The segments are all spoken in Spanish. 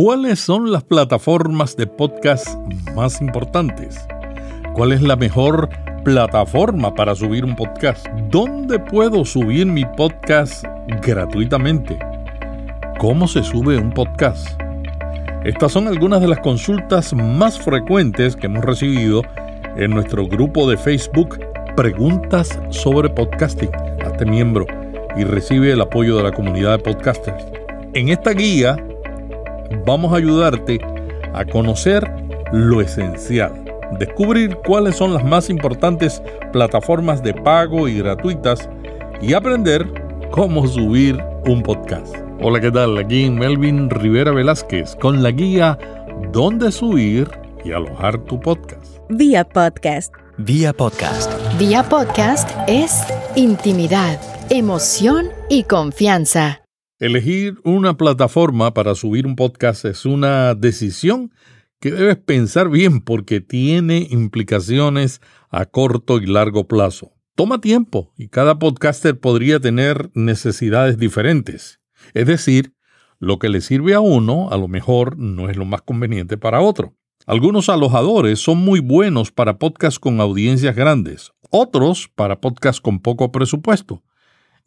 ¿Cuáles son las plataformas de podcast más importantes? ¿Cuál es la mejor plataforma para subir un podcast? ¿Dónde puedo subir mi podcast gratuitamente? ¿Cómo se sube un podcast? Estas son algunas de las consultas más frecuentes que hemos recibido en nuestro grupo de Facebook Preguntas sobre Podcasting. Hazte miembro y recibe el apoyo de la comunidad de podcasters. En esta guía vamos a ayudarte a conocer lo esencial, descubrir cuáles son las más importantes plataformas de pago y gratuitas y aprender cómo subir un podcast. Hola, ¿qué tal? Aquí Melvin Rivera Velázquez con la guía Dónde subir y alojar tu podcast. Vía podcast. Vía podcast. Vía podcast es intimidad, emoción y confianza. Elegir una plataforma para subir un podcast es una decisión que debes pensar bien porque tiene implicaciones a corto y largo plazo. Toma tiempo y cada podcaster podría tener necesidades diferentes. Es decir, lo que le sirve a uno a lo mejor no es lo más conveniente para otro. Algunos alojadores son muy buenos para podcasts con audiencias grandes, otros para podcasts con poco presupuesto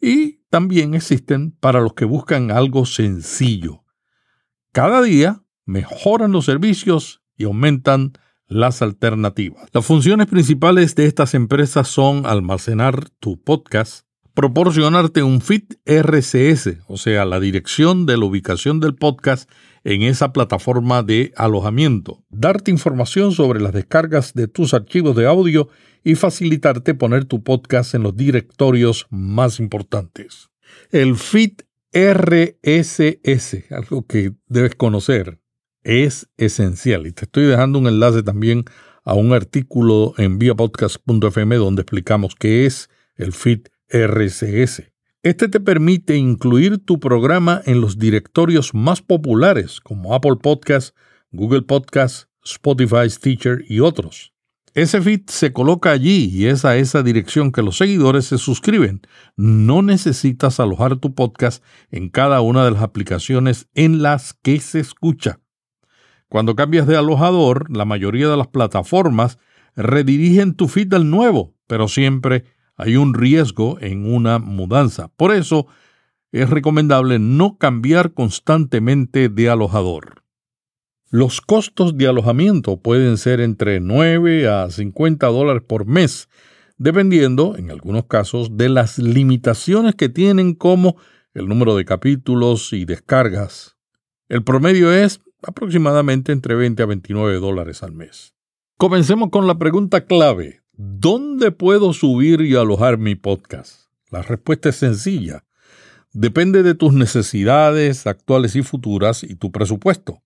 y también existen para los que buscan algo sencillo. Cada día mejoran los servicios y aumentan las alternativas. Las funciones principales de estas empresas son almacenar tu podcast, proporcionarte un feed RCS, o sea, la dirección de la ubicación del podcast en esa plataforma de alojamiento, darte información sobre las descargas de tus archivos de audio y facilitarte poner tu podcast en los directorios más importantes. El feed RSS, algo que debes conocer, es esencial y te estoy dejando un enlace también a un artículo en viapodcast.fm donde explicamos qué es el feed RSS. Este te permite incluir tu programa en los directorios más populares como Apple Podcasts, Google Podcasts, Spotify, Stitcher y otros. Ese feed se coloca allí y es a esa dirección que los seguidores se suscriben. No necesitas alojar tu podcast en cada una de las aplicaciones en las que se escucha. Cuando cambias de alojador, la mayoría de las plataformas redirigen tu feed al nuevo, pero siempre hay un riesgo en una mudanza. Por eso es recomendable no cambiar constantemente de alojador. Los costos de alojamiento pueden ser entre 9 a 50 dólares por mes, dependiendo, en algunos casos, de las limitaciones que tienen como el número de capítulos y descargas. El promedio es aproximadamente entre 20 a 29 dólares al mes. Comencemos con la pregunta clave. ¿Dónde puedo subir y alojar mi podcast? La respuesta es sencilla. Depende de tus necesidades actuales y futuras y tu presupuesto.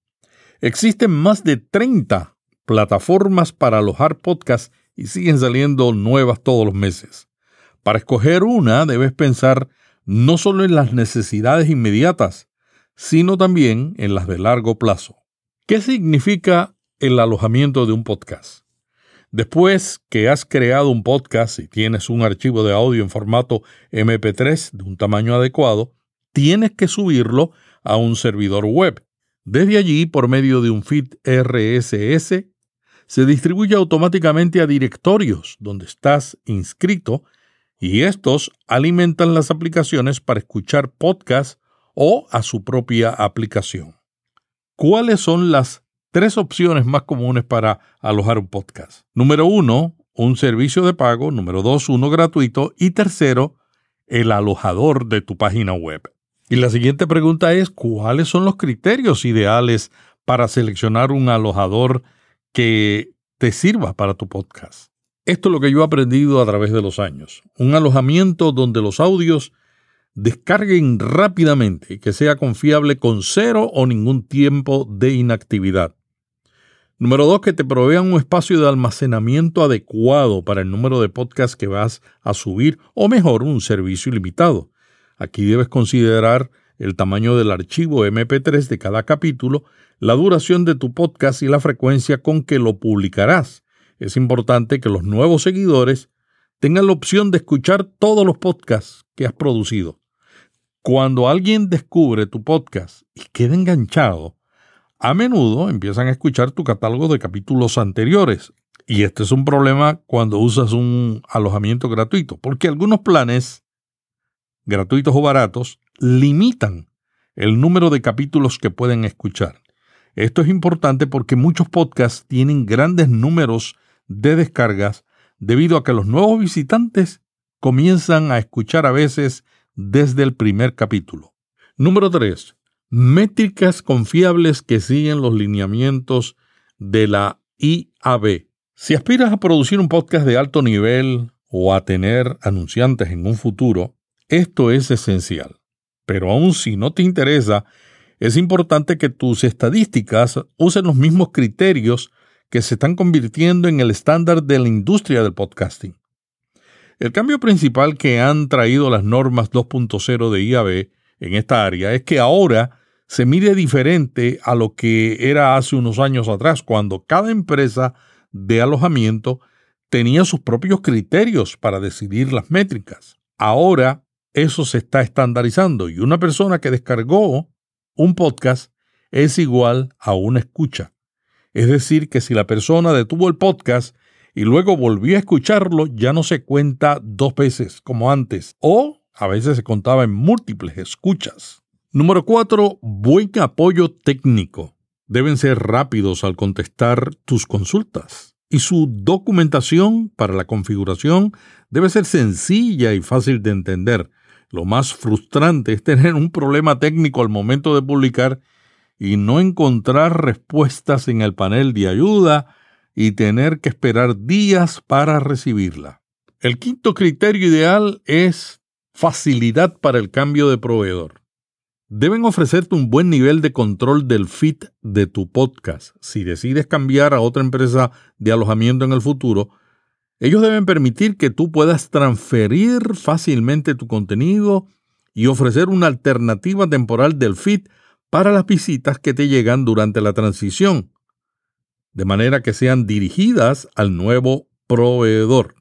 Existen más de 30 plataformas para alojar podcasts y siguen saliendo nuevas todos los meses. Para escoger una debes pensar no solo en las necesidades inmediatas, sino también en las de largo plazo. ¿Qué significa el alojamiento de un podcast? Después que has creado un podcast y tienes un archivo de audio en formato MP3 de un tamaño adecuado, tienes que subirlo a un servidor web. Desde allí, por medio de un feed RSS, se distribuye automáticamente a directorios donde estás inscrito y estos alimentan las aplicaciones para escuchar podcasts o a su propia aplicación. ¿Cuáles son las tres opciones más comunes para alojar un podcast. Número uno, un servicio de pago. Número dos, uno gratuito. Y tercero, el alojador de tu página web. Y la siguiente pregunta es, ¿cuáles son los criterios ideales para seleccionar un alojador que te sirva para tu podcast? Esto es lo que yo he aprendido a través de los años. Un alojamiento donde los audios descarguen rápidamente y que sea confiable con cero o ningún tiempo de inactividad. Número dos, que te provean un espacio de almacenamiento adecuado para el número de podcasts que vas a subir o mejor, un servicio ilimitado. Aquí debes considerar el tamaño del archivo MP3 de cada capítulo, la duración de tu podcast y la frecuencia con que lo publicarás. Es importante que los nuevos seguidores tengan la opción de escuchar todos los podcasts que has producido. Cuando alguien descubre tu podcast y queda enganchado, a menudo empiezan a escuchar tu catálogo de capítulos anteriores. Y este es un problema cuando usas un alojamiento gratuito, porque algunos planes, gratuitos o baratos, limitan el número de capítulos que pueden escuchar. Esto es importante porque muchos podcasts tienen grandes números de descargas debido a que los nuevos visitantes comienzan a escuchar a veces desde el primer capítulo. Número 3. Métricas confiables que siguen los lineamientos de la IAB. Si aspiras a producir un podcast de alto nivel o a tener anunciantes en un futuro, esto es esencial. Pero aun si no te interesa, es importante que tus estadísticas usen los mismos criterios que se están convirtiendo en el estándar de la industria del podcasting. El cambio principal que han traído las normas 2.0 de IAB en esta área es que ahora se mide diferente a lo que era hace unos años atrás, cuando cada empresa de alojamiento tenía sus propios criterios para decidir las métricas. Ahora eso se está estandarizando y una persona que descargó un podcast es igual a una escucha. Es decir, que si la persona detuvo el podcast y luego volvió a escucharlo, ya no se cuenta dos veces como antes, o a veces se contaba en múltiples escuchas. Número 4. Buen apoyo técnico. Deben ser rápidos al contestar tus consultas. Y su documentación para la configuración debe ser sencilla y fácil de entender. Lo más frustrante es tener un problema técnico al momento de publicar y no encontrar respuestas en el panel de ayuda y tener que esperar días para recibirla. El quinto criterio ideal es facilidad para el cambio de proveedor. Deben ofrecerte un buen nivel de control del feed de tu podcast. Si decides cambiar a otra empresa de alojamiento en el futuro, ellos deben permitir que tú puedas transferir fácilmente tu contenido y ofrecer una alternativa temporal del feed para las visitas que te llegan durante la transición, de manera que sean dirigidas al nuevo proveedor.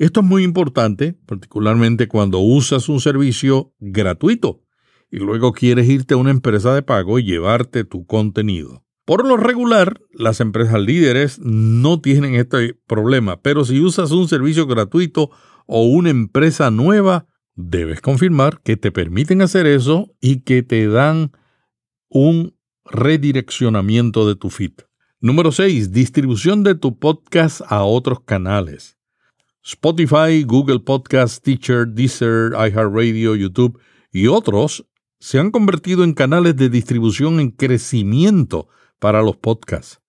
Esto es muy importante, particularmente cuando usas un servicio gratuito y luego quieres irte a una empresa de pago y llevarte tu contenido. Por lo regular, las empresas líderes no tienen este problema, pero si usas un servicio gratuito o una empresa nueva, debes confirmar que te permiten hacer eso y que te dan un redireccionamiento de tu feed. Número 6. Distribución de tu podcast a otros canales. Spotify, Google Podcast, Teacher, Deezer, iHeartRadio, YouTube y otros se han convertido en canales de distribución en crecimiento para los podcasts.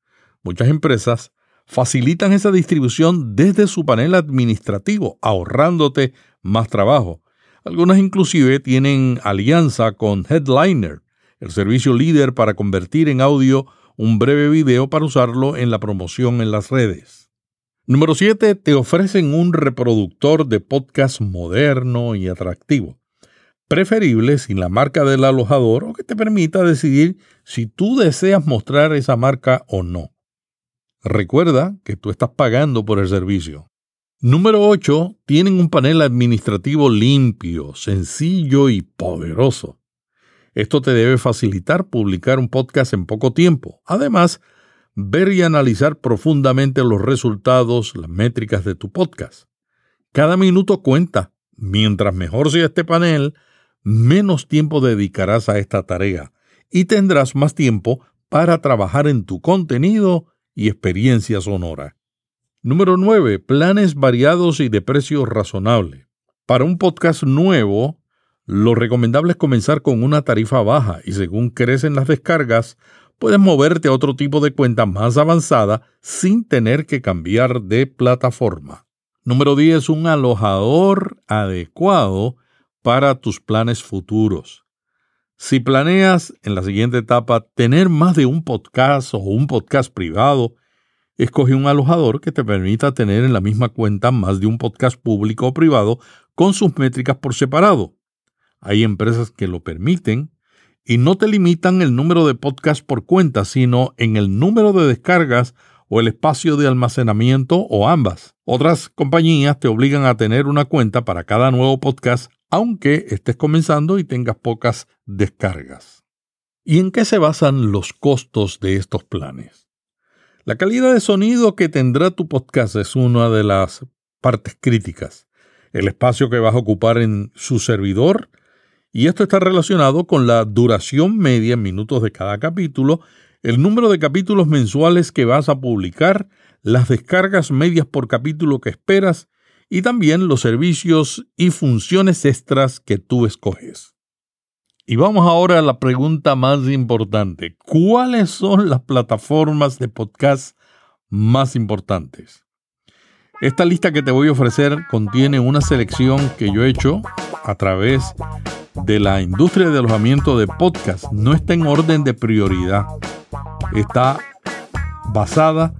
Muchas empresas facilitan esa distribución desde su panel administrativo, ahorrándote más trabajo. Algunas inclusive tienen alianza con Headliner, el servicio líder para convertir en audio un breve video para usarlo en la promoción en las redes. Número 7. Te ofrecen un reproductor de podcast moderno y atractivo. Preferible sin la marca del alojador o que te permita decidir si tú deseas mostrar esa marca o no. Recuerda que tú estás pagando por el servicio. Número 8. Tienen un panel administrativo limpio, sencillo y poderoso. Esto te debe facilitar publicar un podcast en poco tiempo. Además, ver y analizar profundamente los resultados, las métricas de tu podcast. Cada minuto cuenta. Mientras mejor sea este panel, menos tiempo dedicarás a esta tarea y tendrás más tiempo para trabajar en tu contenido y experiencia sonora. Número 9. Planes variados y de precio razonable. Para un podcast nuevo, lo recomendable es comenzar con una tarifa baja y según crecen las descargas, puedes moverte a otro tipo de cuenta más avanzada sin tener que cambiar de plataforma. Número 10. Un alojador adecuado para tus planes futuros. Si planeas en la siguiente etapa tener más de un podcast o un podcast privado, escoge un alojador que te permita tener en la misma cuenta más de un podcast público o privado con sus métricas por separado. Hay empresas que lo permiten y no te limitan el número de podcasts por cuenta, sino en el número de descargas o el espacio de almacenamiento o ambas. Otras compañías te obligan a tener una cuenta para cada nuevo podcast, aunque estés comenzando y tengas pocas descargas. ¿Y en qué se basan los costos de estos planes? La calidad de sonido que tendrá tu podcast es una de las partes críticas. El espacio que vas a ocupar en su servidor y esto está relacionado con la duración media en minutos de cada capítulo, el número de capítulos mensuales que vas a publicar, las descargas medias por capítulo que esperas y también los servicios y funciones extras que tú escoges. Y vamos ahora a la pregunta más importante. ¿Cuáles son las plataformas de podcast más importantes? Esta lista que te voy a ofrecer contiene una selección que yo he hecho a través de la industria de alojamiento de podcast. No está en orden de prioridad. Está basada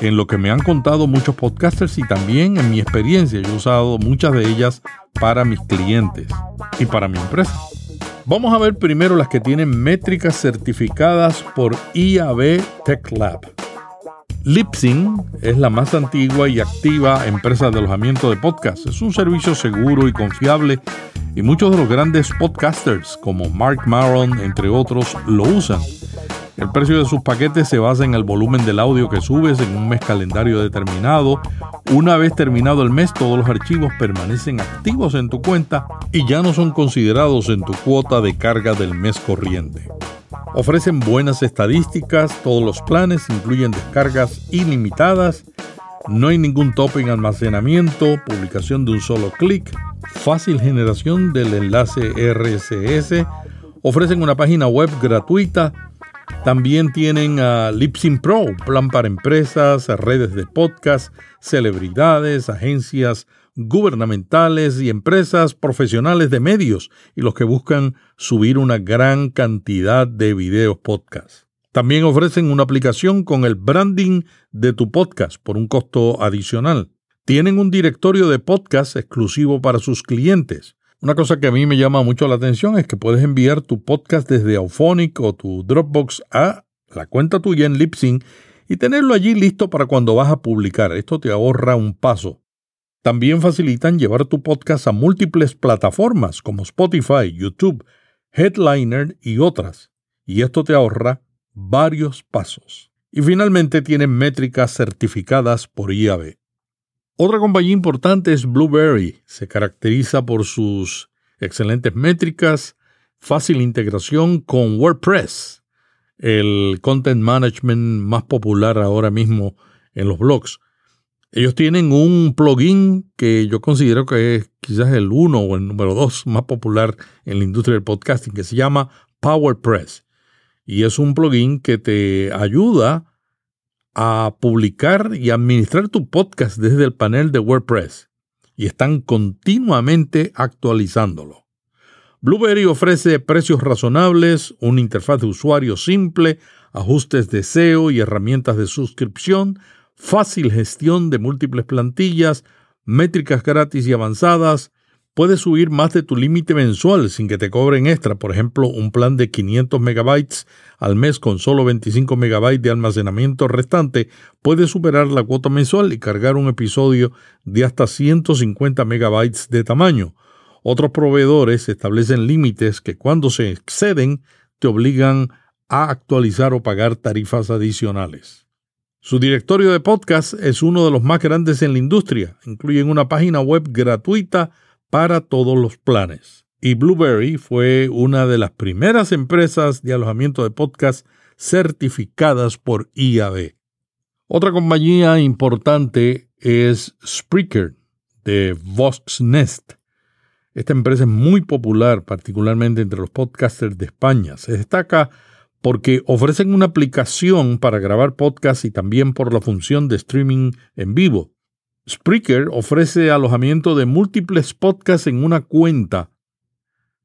en lo que me han contado muchos podcasters y también en mi experiencia. Yo he usado muchas de ellas para mis clientes y para mi empresa. Vamos a ver primero las que tienen métricas certificadas por IAB Tech Lab. Lipsyn es la más antigua y activa empresa de alojamiento de podcast. Es un servicio seguro y confiable y muchos de los grandes podcasters como Mark Maron, entre otros, lo usan. El precio de sus paquetes se basa en el volumen del audio que subes en un mes calendario determinado. Una vez terminado el mes, todos los archivos permanecen activos en tu cuenta y ya no son considerados en tu cuota de carga del mes corriente. Ofrecen buenas estadísticas, todos los planes incluyen descargas ilimitadas, no hay ningún tope en almacenamiento, publicación de un solo clic, fácil generación del enlace RSS, ofrecen una página web gratuita, también tienen a Lipsyn Pro, plan para empresas, redes de podcast, celebridades, agencias gubernamentales y empresas profesionales de medios y los que buscan subir una gran cantidad de videos podcast. También ofrecen una aplicación con el branding de tu podcast por un costo adicional. Tienen un directorio de podcast exclusivo para sus clientes. Una cosa que a mí me llama mucho la atención es que puedes enviar tu podcast desde Auphonic o tu Dropbox a la cuenta tuya en Lipsyn y tenerlo allí listo para cuando vas a publicar. Esto te ahorra un paso. También facilitan llevar tu podcast a múltiples plataformas como Spotify, YouTube, Headliner y otras. Y esto te ahorra varios pasos. Y finalmente tienen métricas certificadas por IAB. Otra compañía importante es Blueberry. Se caracteriza por sus excelentes métricas, fácil integración con WordPress, el content management más popular ahora mismo en los blogs. Ellos tienen un plugin que yo considero que es quizás el uno o el número dos más popular en la industria del podcasting, que se llama PowerPress. Y es un plugin que te ayuda a publicar y administrar tu podcast desde el panel de WordPress y están continuamente actualizándolo. Blueberry ofrece precios razonables, una interfaz de usuario simple, ajustes de SEO y herramientas de suscripción, fácil gestión de múltiples plantillas, métricas gratis y avanzadas, Puedes subir más de tu límite mensual sin que te cobren extra. Por ejemplo, un plan de 500 megabytes al mes con solo 25 megabytes de almacenamiento restante puede superar la cuota mensual y cargar un episodio de hasta 150 megabytes de tamaño. Otros proveedores establecen límites que cuando se exceden te obligan a actualizar o pagar tarifas adicionales. Su directorio de podcast es uno de los más grandes en la industria. Incluyen una página web gratuita para todos los planes. Y Blueberry fue una de las primeras empresas de alojamiento de podcast certificadas por IAB. Otra compañía importante es Spreaker de Voxnest. Esta empresa es muy popular, particularmente entre los podcasters de España. Se destaca porque ofrecen una aplicación para grabar podcasts y también por la función de streaming en vivo. Spreaker ofrece alojamiento de múltiples podcasts en una cuenta,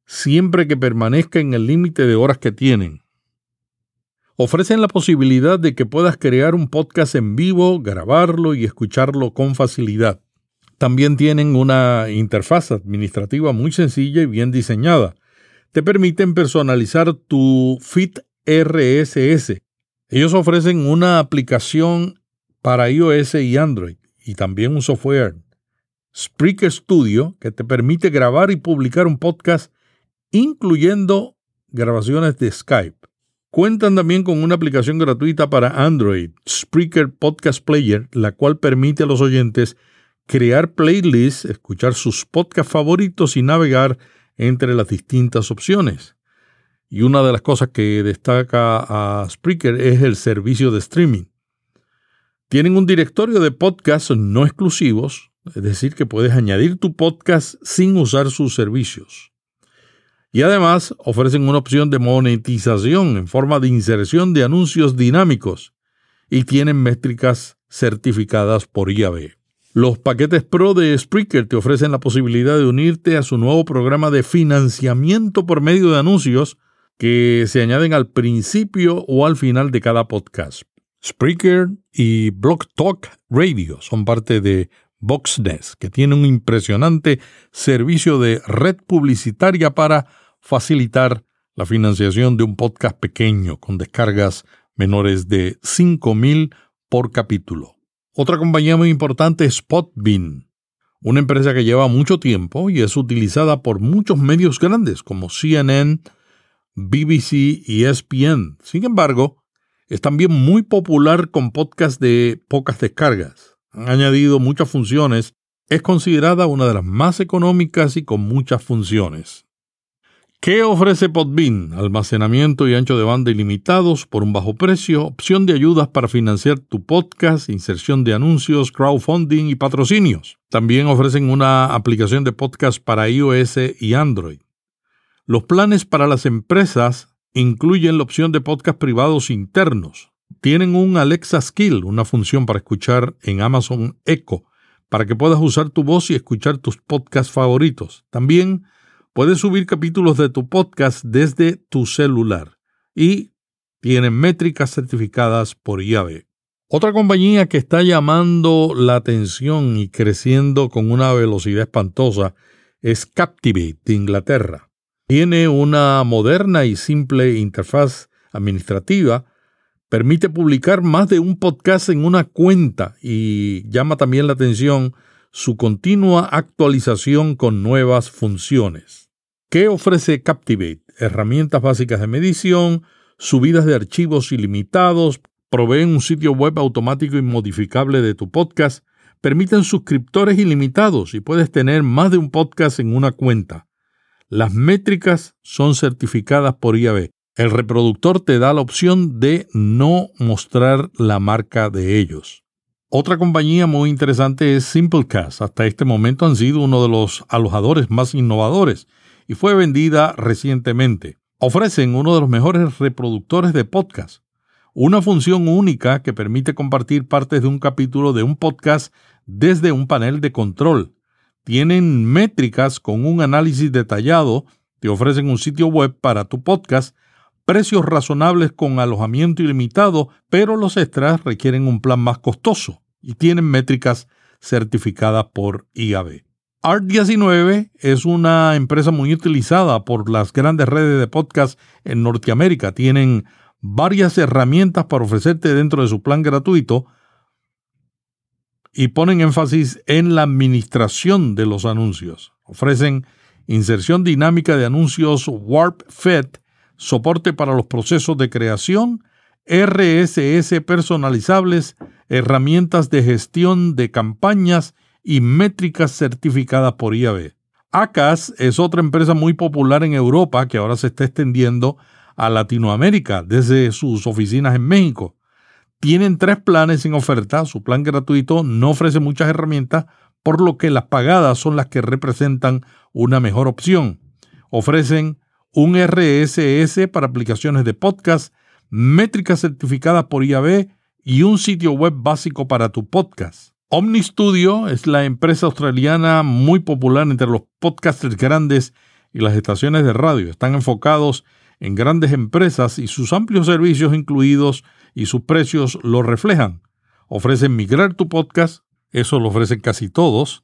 siempre que permanezca en el límite de horas que tienen. Ofrecen la posibilidad de que puedas crear un podcast en vivo, grabarlo y escucharlo con facilidad. También tienen una interfaz administrativa muy sencilla y bien diseñada. Te permiten personalizar tu feed RSS. Ellos ofrecen una aplicación para iOS y Android y también un software, Spreaker Studio, que te permite grabar y publicar un podcast, incluyendo grabaciones de Skype. Cuentan también con una aplicación gratuita para Android, Spreaker Podcast Player, la cual permite a los oyentes crear playlists, escuchar sus podcasts favoritos y navegar entre las distintas opciones. Y una de las cosas que destaca a Spreaker es el servicio de streaming. Tienen un directorio de podcasts no exclusivos, es decir, que puedes añadir tu podcast sin usar sus servicios. Y además ofrecen una opción de monetización en forma de inserción de anuncios dinámicos y tienen métricas certificadas por IAB. Los paquetes Pro de Spreaker te ofrecen la posibilidad de unirte a su nuevo programa de financiamiento por medio de anuncios que se añaden al principio o al final de cada podcast. Spreaker y Blog Talk Radio son parte de VoxNest, que tiene un impresionante servicio de red publicitaria para facilitar la financiación de un podcast pequeño con descargas menores de 5.000 por capítulo. Otra compañía muy importante es Spotbean, una empresa que lleva mucho tiempo y es utilizada por muchos medios grandes como CNN, BBC y ESPN. Sin embargo, es también muy popular con podcasts de pocas descargas. Han añadido muchas funciones. Es considerada una de las más económicas y con muchas funciones. ¿Qué ofrece Podbean? Almacenamiento y ancho de banda ilimitados por un bajo precio, opción de ayudas para financiar tu podcast, inserción de anuncios, crowdfunding y patrocinios. También ofrecen una aplicación de podcast para iOS y Android. Los planes para las empresas incluyen la opción de podcast privados internos. Tienen un Alexa Skill, una función para escuchar en Amazon Echo, para que puedas usar tu voz y escuchar tus podcasts favoritos. También Puedes subir capítulos de tu podcast desde tu celular y tienen métricas certificadas por IAB. Otra compañía que está llamando la atención y creciendo con una velocidad espantosa es Captivate de Inglaterra. Tiene una moderna y simple interfaz administrativa, permite publicar más de un podcast en una cuenta y llama también la atención su continua actualización con nuevas funciones. ¿Qué ofrece Captivate? Herramientas básicas de medición, subidas de archivos ilimitados, proveen un sitio web automático y modificable de tu podcast, permiten suscriptores ilimitados y puedes tener más de un podcast en una cuenta. Las métricas son certificadas por IAB. El reproductor te da la opción de no mostrar la marca de ellos. Otra compañía muy interesante es Simplecast. Hasta este momento han sido uno de los alojadores más innovadores y fue vendida recientemente. Ofrecen uno de los mejores reproductores de podcast, una función única que permite compartir partes de un capítulo de un podcast desde un panel de control. Tienen métricas con un análisis detallado, te ofrecen un sitio web para tu podcast, precios razonables con alojamiento ilimitado, pero los extras requieren un plan más costoso y tienen métricas certificadas por IAB. Art19 es una empresa muy utilizada por las grandes redes de podcast en Norteamérica. Tienen varias herramientas para ofrecerte dentro de su plan gratuito y ponen énfasis en la administración de los anuncios. Ofrecen inserción dinámica de anuncios Warp Fed, soporte para los procesos de creación, RSS personalizables, herramientas de gestión de campañas y métricas certificadas por IAB. ACAS es otra empresa muy popular en Europa que ahora se está extendiendo a Latinoamérica desde sus oficinas en México. Tienen tres planes en oferta. Su plan gratuito no ofrece muchas herramientas, por lo que las pagadas son las que representan una mejor opción. Ofrecen un RSS para aplicaciones de podcast, métricas certificadas por IAB y un sitio web básico para tu podcast. OmniStudio es la empresa australiana muy popular entre los podcasters grandes y las estaciones de radio. Están enfocados en grandes empresas y sus amplios servicios incluidos y sus precios lo reflejan. Ofrecen migrar tu podcast, eso lo ofrecen casi todos,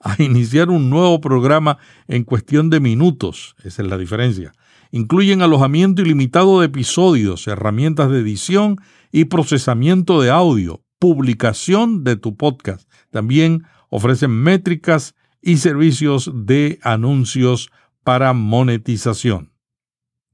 a iniciar un nuevo programa en cuestión de minutos, esa es la diferencia. Incluyen alojamiento ilimitado de episodios, herramientas de edición y procesamiento de audio, publicación de tu podcast. También ofrecen métricas y servicios de anuncios para monetización.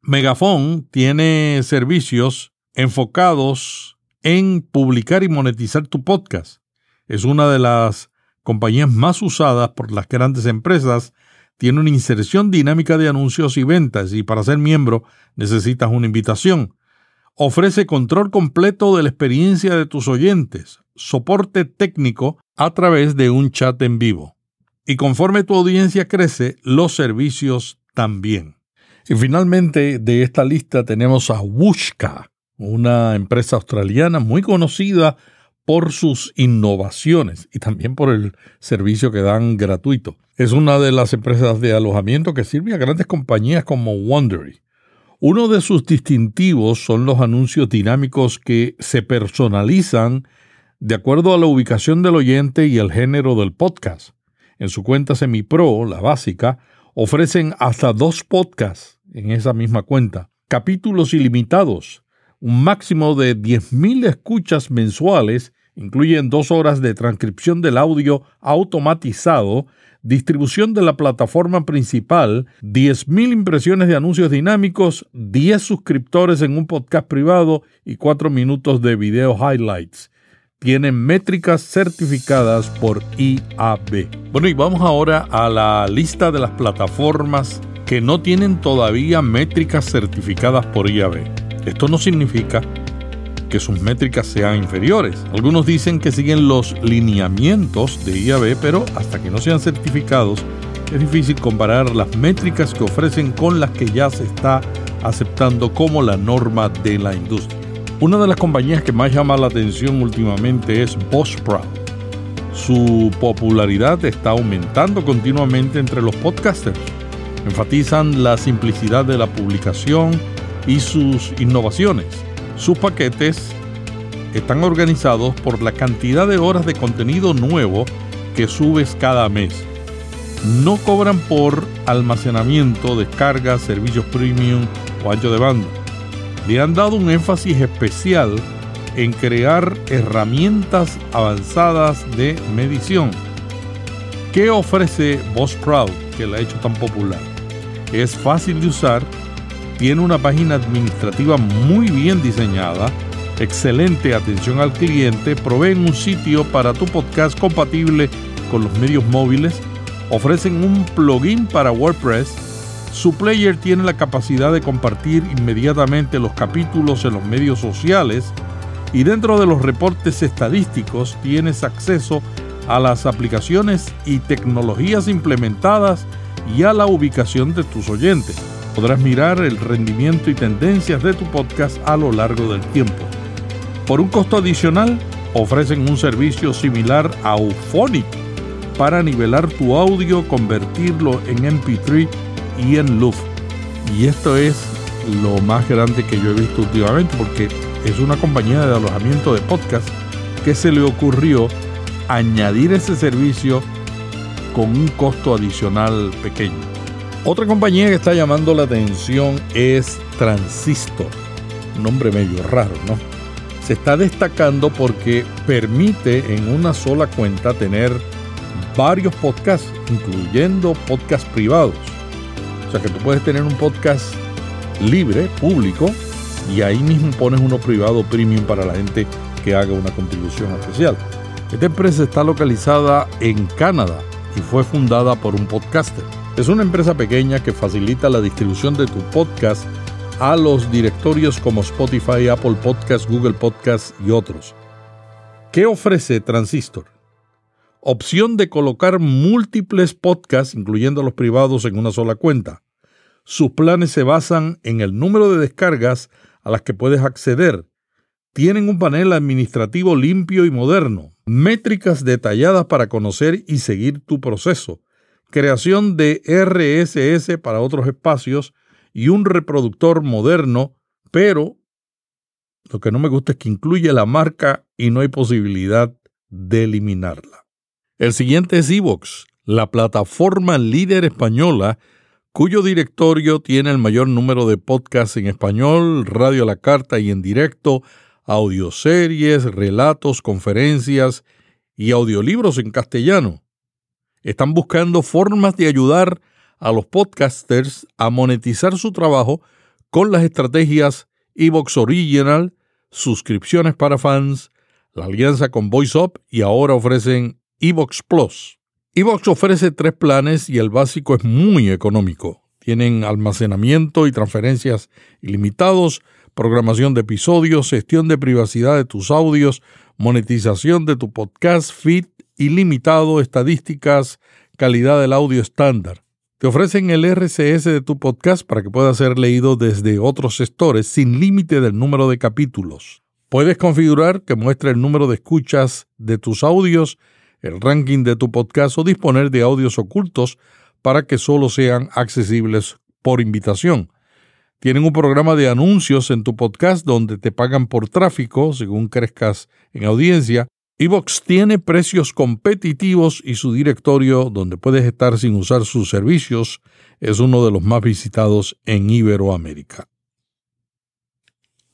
Megafon tiene servicios enfocados en publicar y monetizar tu podcast. Es una de las compañías más usadas por las grandes empresas. Tiene una inserción dinámica de anuncios y ventas y para ser miembro necesitas una invitación. Ofrece control completo de la experiencia de tus oyentes, soporte técnico a través de un chat en vivo. Y conforme tu audiencia crece, los servicios también. Y finalmente de esta lista tenemos a Wushka, una empresa australiana muy conocida por sus innovaciones y también por el servicio que dan gratuito. Es una de las empresas de alojamiento que sirve a grandes compañías como Wondery. Uno de sus distintivos son los anuncios dinámicos que se personalizan de acuerdo a la ubicación del oyente y el género del podcast. En su cuenta semi-pro, la básica, ofrecen hasta dos podcasts en esa misma cuenta, capítulos ilimitados, un máximo de 10.000 escuchas mensuales, incluyen dos horas de transcripción del audio automatizado distribución de la plataforma principal, 10.000 impresiones de anuncios dinámicos, 10 suscriptores en un podcast privado y 4 minutos de video highlights. Tienen métricas certificadas por IAB. Bueno, y vamos ahora a la lista de las plataformas que no tienen todavía métricas certificadas por IAB. Esto no significa que sus métricas sean inferiores. Algunos dicen que siguen los lineamientos de IAB, pero hasta que no sean certificados, es difícil comparar las métricas que ofrecen con las que ya se está aceptando como la norma de la industria. Una de las compañías que más llama la atención últimamente es Buzzsprout. Su popularidad está aumentando continuamente entre los podcasters. Enfatizan la simplicidad de la publicación y sus innovaciones. Sus paquetes están organizados por la cantidad de horas de contenido nuevo que subes cada mes. No cobran por almacenamiento, descarga, servicios premium o ancho de banda. Le han dado un énfasis especial en crear herramientas avanzadas de medición. ¿Qué ofrece Buzzsprout que la ha hecho tan popular? Es fácil de usar tiene una página administrativa muy bien diseñada, excelente atención al cliente, proveen un sitio para tu podcast compatible con los medios móviles, ofrecen un plugin para WordPress, su player tiene la capacidad de compartir inmediatamente los capítulos en los medios sociales. Y dentro de los reportes estadísticos tienes acceso a las aplicaciones y tecnologías implementadas y a la ubicación de tus oyentes. Podrás mirar el rendimiento y tendencias de tu podcast a lo largo del tiempo. Por un costo adicional, ofrecen un servicio similar a Auphonic para nivelar tu audio, convertirlo en MP3 y en Loop. Y esto es lo más grande que yo he visto últimamente porque es una compañía de alojamiento de podcast que se le ocurrió añadir ese servicio con un costo adicional pequeño. Otra compañía que está llamando la atención es Transistor. Un nombre medio raro, ¿no? Se está destacando porque permite en una sola cuenta tener varios podcasts, incluyendo podcasts privados. O sea que tú puedes tener un podcast libre, público, y ahí mismo pones uno privado premium para la gente que haga una contribución especial. Esta empresa está localizada en Canadá y fue fundada por un podcaster. Es una empresa pequeña que facilita la distribución de tu podcast a los directorios como Spotify, Apple Podcasts, Google Podcasts y otros. ¿Qué ofrece Transistor? Opción de colocar múltiples podcasts, incluyendo los privados, en una sola cuenta. Sus planes se basan en el número de descargas a las que puedes acceder. Tienen un panel administrativo limpio y moderno, métricas detalladas para conocer y seguir tu proceso, creación de RSS para otros espacios y un reproductor moderno, pero lo que no me gusta es que incluye la marca y no hay posibilidad de eliminarla. El siguiente es Evox, la plataforma líder española cuyo directorio tiene el mayor número de podcasts en español, radio a la carta y en directo, audioseries, relatos, conferencias y audiolibros en castellano. Están buscando formas de ayudar a los podcasters a monetizar su trabajo con las estrategias Evox Original, suscripciones para fans, la alianza con VoiceUp y ahora ofrecen Evox Plus. Evox ofrece tres planes y el básico es muy económico. Tienen almacenamiento y transferencias ilimitados, programación de episodios, gestión de privacidad de tus audios, monetización de tu podcast, feed ilimitado, estadísticas, calidad del audio estándar. Te ofrecen el RCS de tu podcast para que pueda ser leído desde otros gestores sin límite del número de capítulos. Puedes configurar que muestre el número de escuchas de tus audios, el ranking de tu podcast o disponer de audios ocultos para que solo sean accesibles por invitación. Tienen un programa de anuncios en tu podcast donde te pagan por tráfico según crezcas en audiencia. Evox tiene precios competitivos y su directorio, donde puedes estar sin usar sus servicios, es uno de los más visitados en Iberoamérica.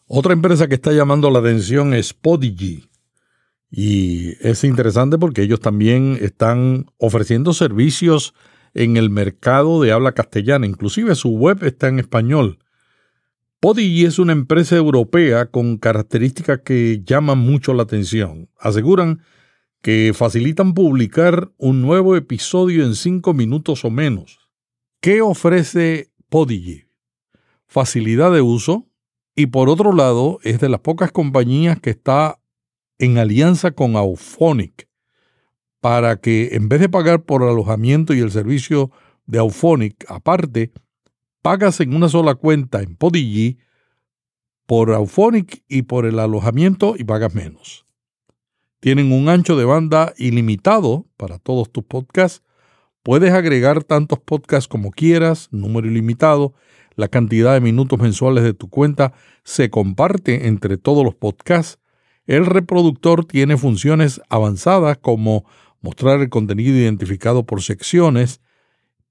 Otra empresa que está llamando la atención es Podigy. Y es interesante porque ellos también están ofreciendo servicios en el mercado de habla castellana. Inclusive su web está en español. Podigy es una empresa europea con características que llaman mucho la atención. Aseguran que facilitan publicar un nuevo episodio en cinco minutos o menos. ¿Qué ofrece Podigy? Facilidad de uso y por otro lado es de las pocas compañías que está en alianza con Auphonic para que en vez de pagar por alojamiento y el servicio de Auphonic aparte, pagas en una sola cuenta en Podigy por Auphonic y por el alojamiento y pagas menos. Tienen un ancho de banda ilimitado para todos tus podcasts. Puedes agregar tantos podcasts como quieras, número ilimitado. La cantidad de minutos mensuales de tu cuenta se comparte entre todos los podcasts. El reproductor tiene funciones avanzadas como mostrar el contenido identificado por secciones,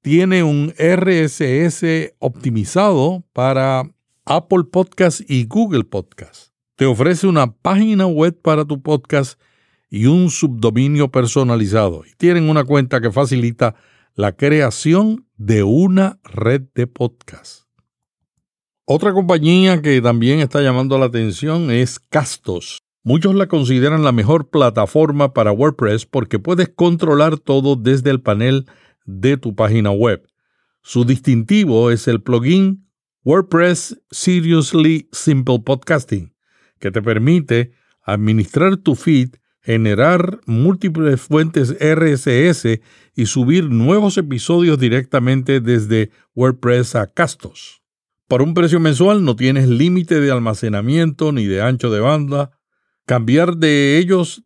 tiene un RSS optimizado para Apple Podcast y Google Podcast. Te ofrece una página web para tu podcast y un subdominio personalizado. Y tienen una cuenta que facilita la creación de una red de podcast. Otra compañía que también está llamando la atención es Castos. Muchos la consideran la mejor plataforma para WordPress porque puedes controlar todo desde el panel de tu página web. Su distintivo es el plugin WordPress Seriously Simple Podcasting, que te permite administrar tu feed, generar múltiples fuentes RSS y subir nuevos episodios directamente desde WordPress a Castos. Por un precio mensual no tienes límite de almacenamiento ni de ancho de banda. Cambiar de ellos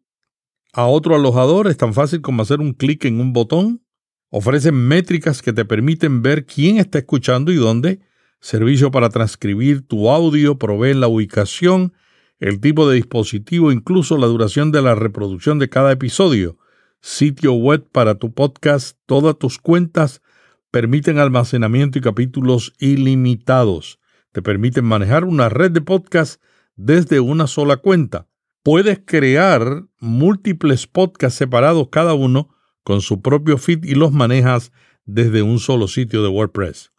a otro alojador es tan fácil como hacer un clic en un botón Ofrecen métricas que te permiten ver quién está escuchando y dónde. Servicio para transcribir tu audio, proveen la ubicación, el tipo de dispositivo, incluso la duración de la reproducción de cada episodio. Sitio web para tu podcast, todas tus cuentas permiten almacenamiento y capítulos ilimitados. Te permiten manejar una red de podcast desde una sola cuenta. Puedes crear múltiples podcasts separados cada uno con su propio feed y los manejas desde un solo sitio de WordPress.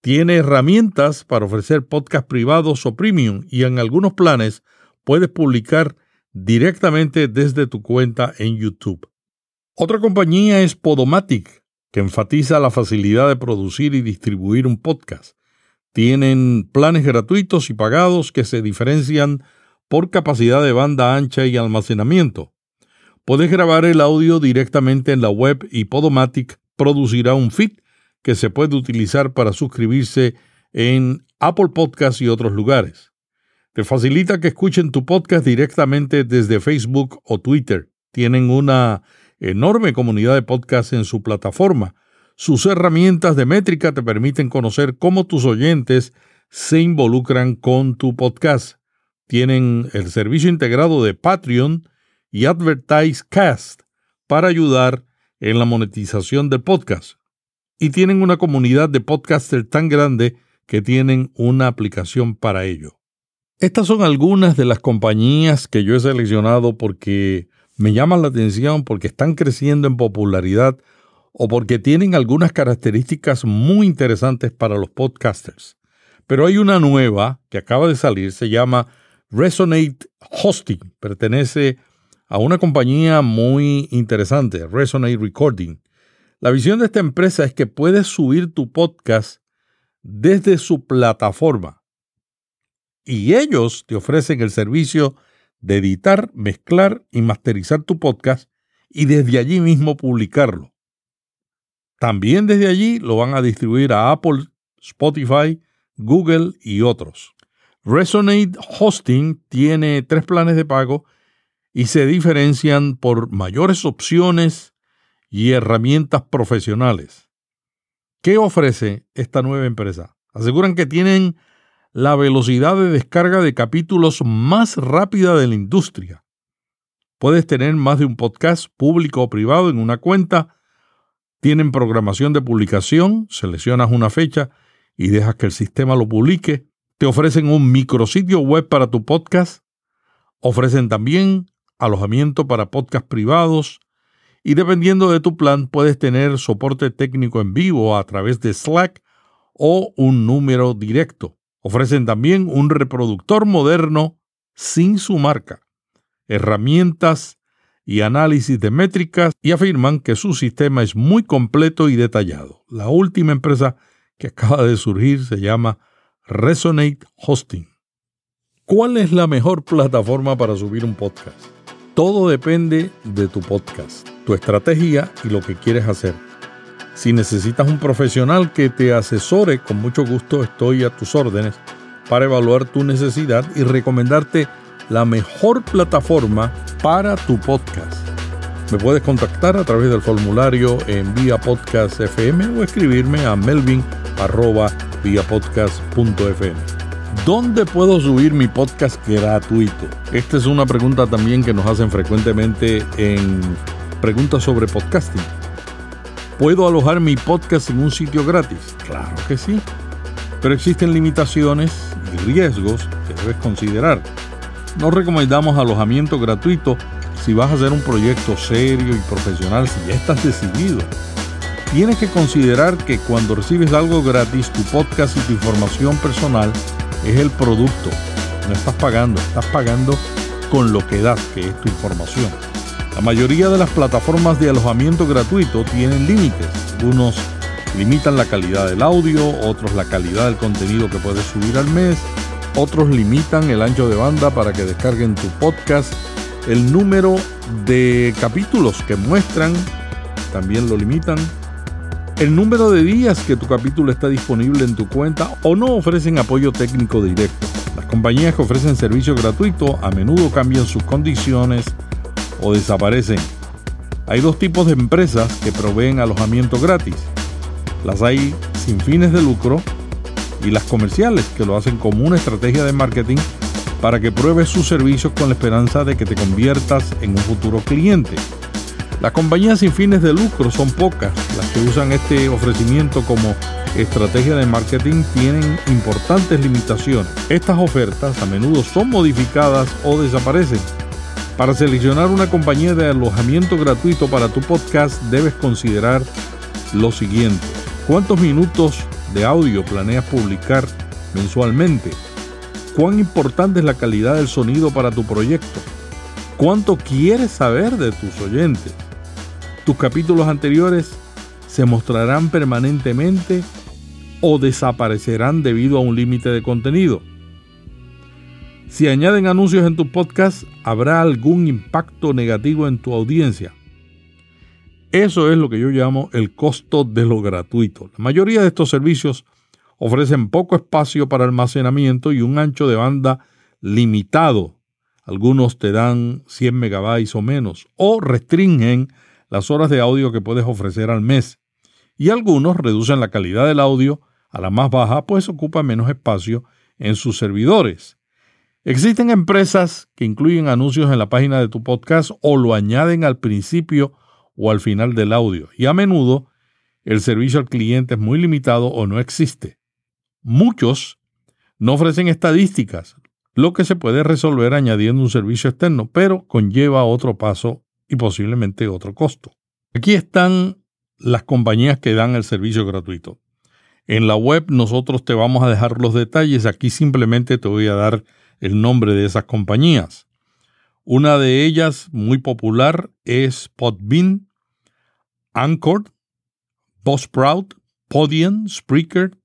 Tiene herramientas para ofrecer podcasts privados o premium y en algunos planes puedes publicar directamente desde tu cuenta en YouTube. Otra compañía es Podomatic, que enfatiza la facilidad de producir y distribuir un podcast. Tienen planes gratuitos y pagados que se diferencian por capacidad de banda ancha y almacenamiento. Puedes grabar el audio directamente en la web y Podomatic producirá un feed que se puede utilizar para suscribirse en Apple Podcasts y otros lugares. Te facilita que escuchen tu podcast directamente desde Facebook o Twitter. Tienen una enorme comunidad de podcasts en su plataforma. Sus herramientas de métrica te permiten conocer cómo tus oyentes se involucran con tu podcast. Tienen el servicio integrado de Patreon y Advertise Cast para ayudar en la monetización del podcast. Y tienen una comunidad de podcasters tan grande que tienen una aplicación para ello. Estas son algunas de las compañías que yo he seleccionado porque me llaman la atención, porque están creciendo en popularidad o porque tienen algunas características muy interesantes para los podcasters. Pero hay una nueva que acaba de salir, se llama Resonate Hosting. Pertenece a una compañía muy interesante, Resonate Recording. La visión de esta empresa es que puedes subir tu podcast desde su plataforma y ellos te ofrecen el servicio de editar, mezclar y masterizar tu podcast y desde allí mismo publicarlo. También desde allí lo van a distribuir a Apple, Spotify, Google y otros. Resonate Hosting tiene tres planes de pago y se diferencian por mayores opciones y herramientas profesionales. ¿Qué ofrece esta nueva empresa? Aseguran que tienen la velocidad de descarga de capítulos más rápida de la industria. Puedes tener más de un podcast público o privado en una cuenta. Tienen programación de publicación, seleccionas una fecha y dejas que el sistema lo publique. Te ofrecen un micrositio web para tu podcast. Ofrecen también alojamiento para podcasts privados. Y dependiendo de tu plan, puedes tener soporte técnico en vivo a través de Slack o un número directo. Ofrecen también un reproductor moderno sin su marca, herramientas y análisis de métricas y afirman que su sistema es muy completo y detallado. La última empresa que acaba de surgir se llama Resonate Hosting. ¿Cuál es la mejor plataforma para subir un podcast? Todo depende de tu podcast, tu estrategia y lo que quieres hacer. Si necesitas un profesional que te asesore, con mucho gusto estoy a tus órdenes para evaluar tu necesidad y recomendarte la mejor plataforma para tu podcast. Me puedes contactar a través del formulario en Vía Podcast FM o escribirme a melvin ¿Dónde puedo subir mi podcast gratuito? Esta es una pregunta también que nos hacen frecuentemente en preguntas sobre podcasting. ¿Puedo alojar mi podcast en un sitio gratis? Claro que sí. Pero existen limitaciones y riesgos que debes considerar. No recomendamos alojamiento gratuito si vas a hacer un proyecto serio y profesional, si ya estás decidido. Tienes que considerar que cuando recibes algo gratis, tu podcast y tu información personal es el producto. No estás pagando, estás pagando con lo que das, que es tu información. La mayoría de las plataformas de alojamiento gratuito tienen límites. Algunos limitan la calidad del audio, otros la calidad del contenido que puedes subir al mes, otros limitan el ancho de banda para que descarguen tu podcast, el número de capítulos que muestran también lo limitan, el número de días que tu capítulo está disponible en tu cuenta o no ofrecen apoyo técnico directo. Las compañías que ofrecen servicio gratuito a menudo cambian sus condiciones o desaparecen. Hay dos tipos de empresas que proveen alojamiento gratis. Las hay sin fines de lucro y las comerciales que lo hacen como una estrategia de marketing para que pruebes sus servicios con la esperanza de que te conviertas en un futuro cliente. Las compañías sin fines de lucro son pocas. Las que usan este ofrecimiento como estrategia de marketing tienen importantes limitaciones. Estas ofertas a menudo son modificadas o desaparecen para seleccionar una compañía de alojamiento gratuito para tu podcast debes considerar lo siguiente. ¿Cuántos minutos de audio planeas publicar mensualmente? ¿Cuán importante es la calidad del sonido para tu proyecto? ¿Cuánto quieres saber de tus oyentes? ¿Tus capítulos anteriores se mostrarán permanentemente o desaparecerán debido a un límite de contenido? Si añaden anuncios en tu podcast, ¿habrá algún impacto negativo en tu audiencia? Eso es lo que yo llamo el costo de lo gratuito. La mayoría de estos servicios ofrecen poco espacio para almacenamiento y un ancho de banda limitado. Algunos te dan 100 megabytes o menos, o restringen las horas de audio que puedes ofrecer al mes. Y algunos reducen la calidad del audio a la más baja, pues ocupa menos espacio en sus servidores. Existen empresas que incluyen anuncios en la página de tu podcast o lo añaden al principio o al final del audio y a menudo el servicio al cliente es muy limitado o no existe. Muchos no ofrecen estadísticas, lo que se puede resolver añadiendo un servicio externo, pero conlleva otro paso y posiblemente otro costo. Aquí están las compañías que dan el servicio gratuito. En la web nosotros te vamos a dejar los detalles, aquí simplemente te voy a dar el nombre de esas compañías. Una de ellas, muy popular, es Podbean, Anchor, Buzzsprout, Podium, Spreaker,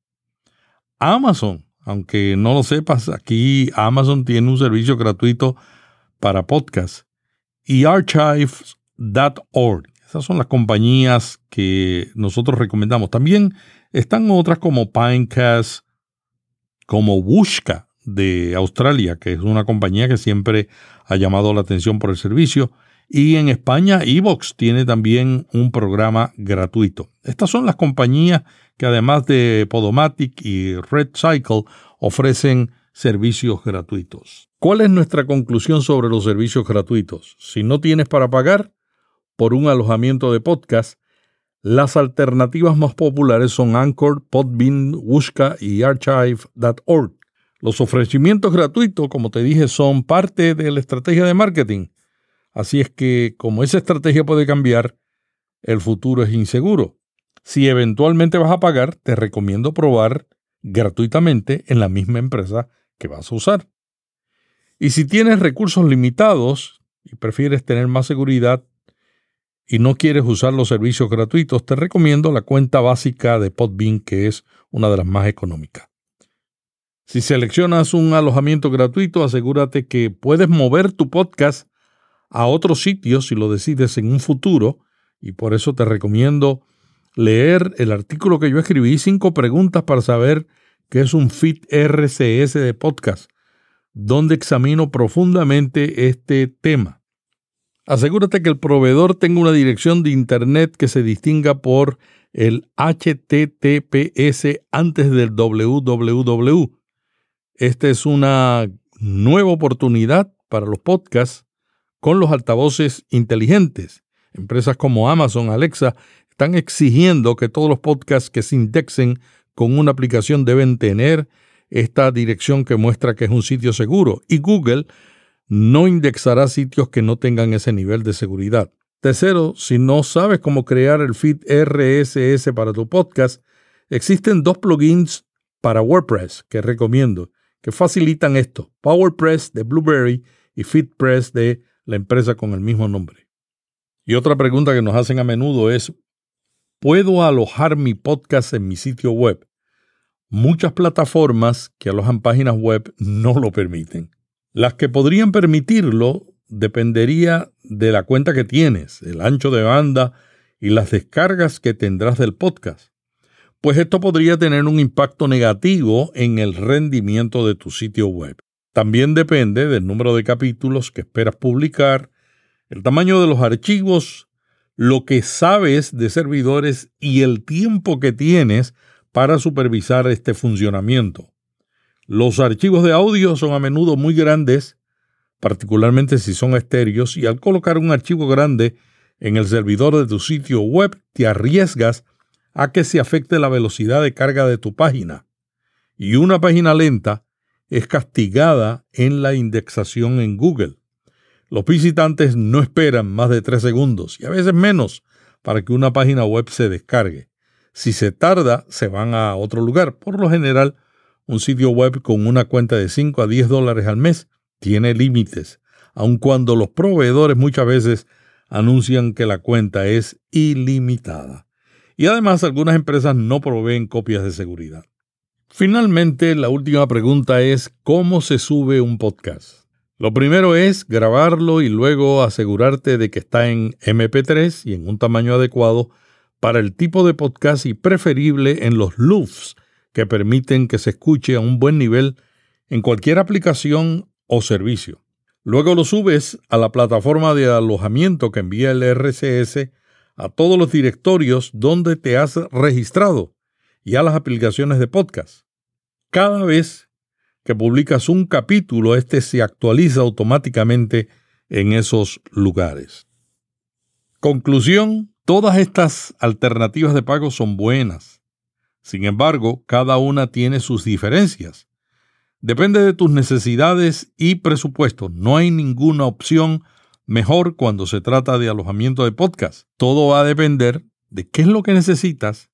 Amazon. Aunque no lo sepas, aquí Amazon tiene un servicio gratuito para podcast. Y archives.org. Esas son las compañías que nosotros recomendamos. También están otras como Pinecast, como Wushka de Australia, que es una compañía que siempre ha llamado la atención por el servicio. Y en España, Evox tiene también un programa gratuito. Estas son las compañías que además de Podomatic y Red Cycle ofrecen servicios gratuitos. ¿Cuál es nuestra conclusión sobre los servicios gratuitos? Si no tienes para pagar por un alojamiento de podcast, las alternativas más populares son Anchor, Podbean, Wushka y Archive.org. Los ofrecimientos gratuitos, como te dije, son parte de la estrategia de marketing. Así es que, como esa estrategia puede cambiar, el futuro es inseguro. Si eventualmente vas a pagar, te recomiendo probar gratuitamente en la misma empresa que vas a usar. Y si tienes recursos limitados y prefieres tener más seguridad y no quieres usar los servicios gratuitos, te recomiendo la cuenta básica de Podbean, que es una de las más económicas. Si seleccionas un alojamiento gratuito, asegúrate que puedes mover tu podcast a otros sitios si lo decides en un futuro, y por eso te recomiendo leer el artículo que yo escribí, cinco preguntas para saber qué es un feed RCS de podcast, donde examino profundamente este tema. Asegúrate que el proveedor tenga una dirección de Internet que se distinga por el HTTPS antes del www. Esta es una nueva oportunidad para los podcasts con los altavoces inteligentes. Empresas como Amazon, Alexa, están exigiendo que todos los podcasts que se indexen con una aplicación deben tener esta dirección que muestra que es un sitio seguro. Y Google no indexará sitios que no tengan ese nivel de seguridad. Tercero, si no sabes cómo crear el feed RSS para tu podcast, existen dos plugins para WordPress que recomiendo que facilitan esto, PowerPress de Blueberry y FeedPress de la empresa con el mismo nombre. Y otra pregunta que nos hacen a menudo es, ¿puedo alojar mi podcast en mi sitio web? Muchas plataformas que alojan páginas web no lo permiten. Las que podrían permitirlo dependería de la cuenta que tienes, el ancho de banda y las descargas que tendrás del podcast pues esto podría tener un impacto negativo en el rendimiento de tu sitio web. También depende del número de capítulos que esperas publicar, el tamaño de los archivos, lo que sabes de servidores y el tiempo que tienes para supervisar este funcionamiento. Los archivos de audio son a menudo muy grandes, particularmente si son estéreos, y al colocar un archivo grande en el servidor de tu sitio web te arriesgas a que se afecte la velocidad de carga de tu página. Y una página lenta es castigada en la indexación en Google. Los visitantes no esperan más de tres segundos y a veces menos para que una página web se descargue. Si se tarda, se van a otro lugar. Por lo general, un sitio web con una cuenta de 5 a 10 dólares al mes tiene límites, aun cuando los proveedores muchas veces anuncian que la cuenta es ilimitada y además algunas empresas no proveen copias de seguridad. Finalmente, la última pregunta es ¿cómo se sube un podcast? Lo primero es grabarlo y luego asegurarte de que está en MP3 y en un tamaño adecuado para el tipo de podcast y preferible en los loops que permiten que se escuche a un buen nivel en cualquier aplicación o servicio. Luego lo subes a la plataforma de alojamiento que envía el RCS a todos los directorios donde te has registrado y a las aplicaciones de podcast. Cada vez que publicas un capítulo, este se actualiza automáticamente en esos lugares. Conclusión, todas estas alternativas de pago son buenas. Sin embargo, cada una tiene sus diferencias. Depende de tus necesidades y presupuesto. No hay ninguna opción mejor cuando se trata de alojamiento de podcast. Todo va a depender de qué es lo que necesitas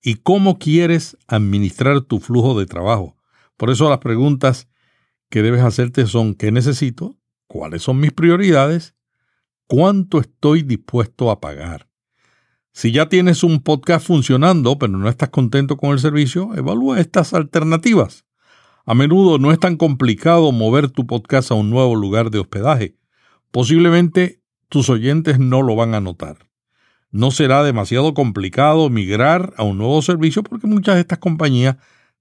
y cómo quieres administrar tu flujo de trabajo. Por eso las preguntas que debes hacerte son ¿qué necesito? ¿Cuáles son mis prioridades? ¿Cuánto estoy dispuesto a pagar? Si ya tienes un podcast funcionando, pero no estás contento con el servicio, evalúa estas alternativas. A menudo no es tan complicado mover tu podcast a un nuevo lugar de hospedaje. Posiblemente tus oyentes no lo van a notar. No será demasiado complicado migrar a un nuevo servicio porque muchas de estas compañías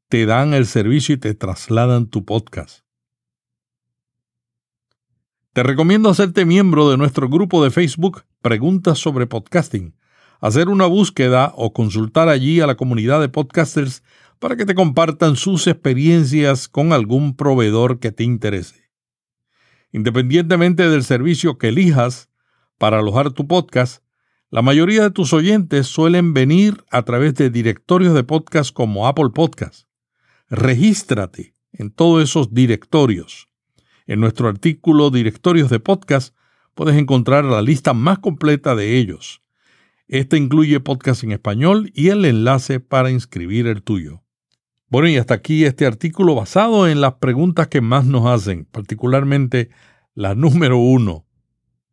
te dan el servicio y te trasladan tu podcast. Te recomiendo hacerte miembro de nuestro grupo de Facebook Preguntas sobre Podcasting, hacer una búsqueda o consultar allí a la comunidad de podcasters para que te compartan sus experiencias con algún proveedor que te interese. Independientemente del servicio que elijas para alojar tu podcast, la mayoría de tus oyentes suelen venir a través de directorios de podcast como Apple Podcast. Regístrate en todos esos directorios. En nuestro artículo Directorios de Podcast puedes encontrar la lista más completa de ellos. Este incluye podcast en español y el enlace para inscribir el tuyo. Bueno, y hasta aquí este artículo basado en las preguntas que más nos hacen, particularmente la número uno.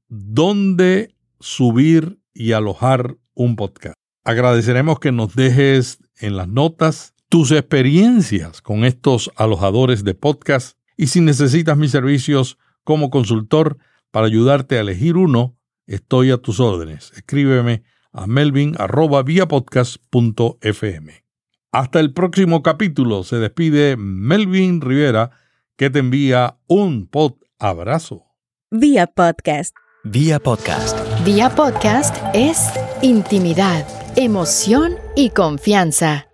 ¿Dónde subir y alojar un podcast? Agradeceremos que nos dejes en las notas tus experiencias con estos alojadores de podcast y si necesitas mis servicios como consultor para ayudarte a elegir uno, estoy a tus órdenes. Escríbeme a melvin.viapodcast.fm. Hasta el próximo capítulo se despide Melvin Rivera que te envía un pod abrazo. Vía podcast. Vía podcast. Vía podcast es intimidad, emoción y confianza.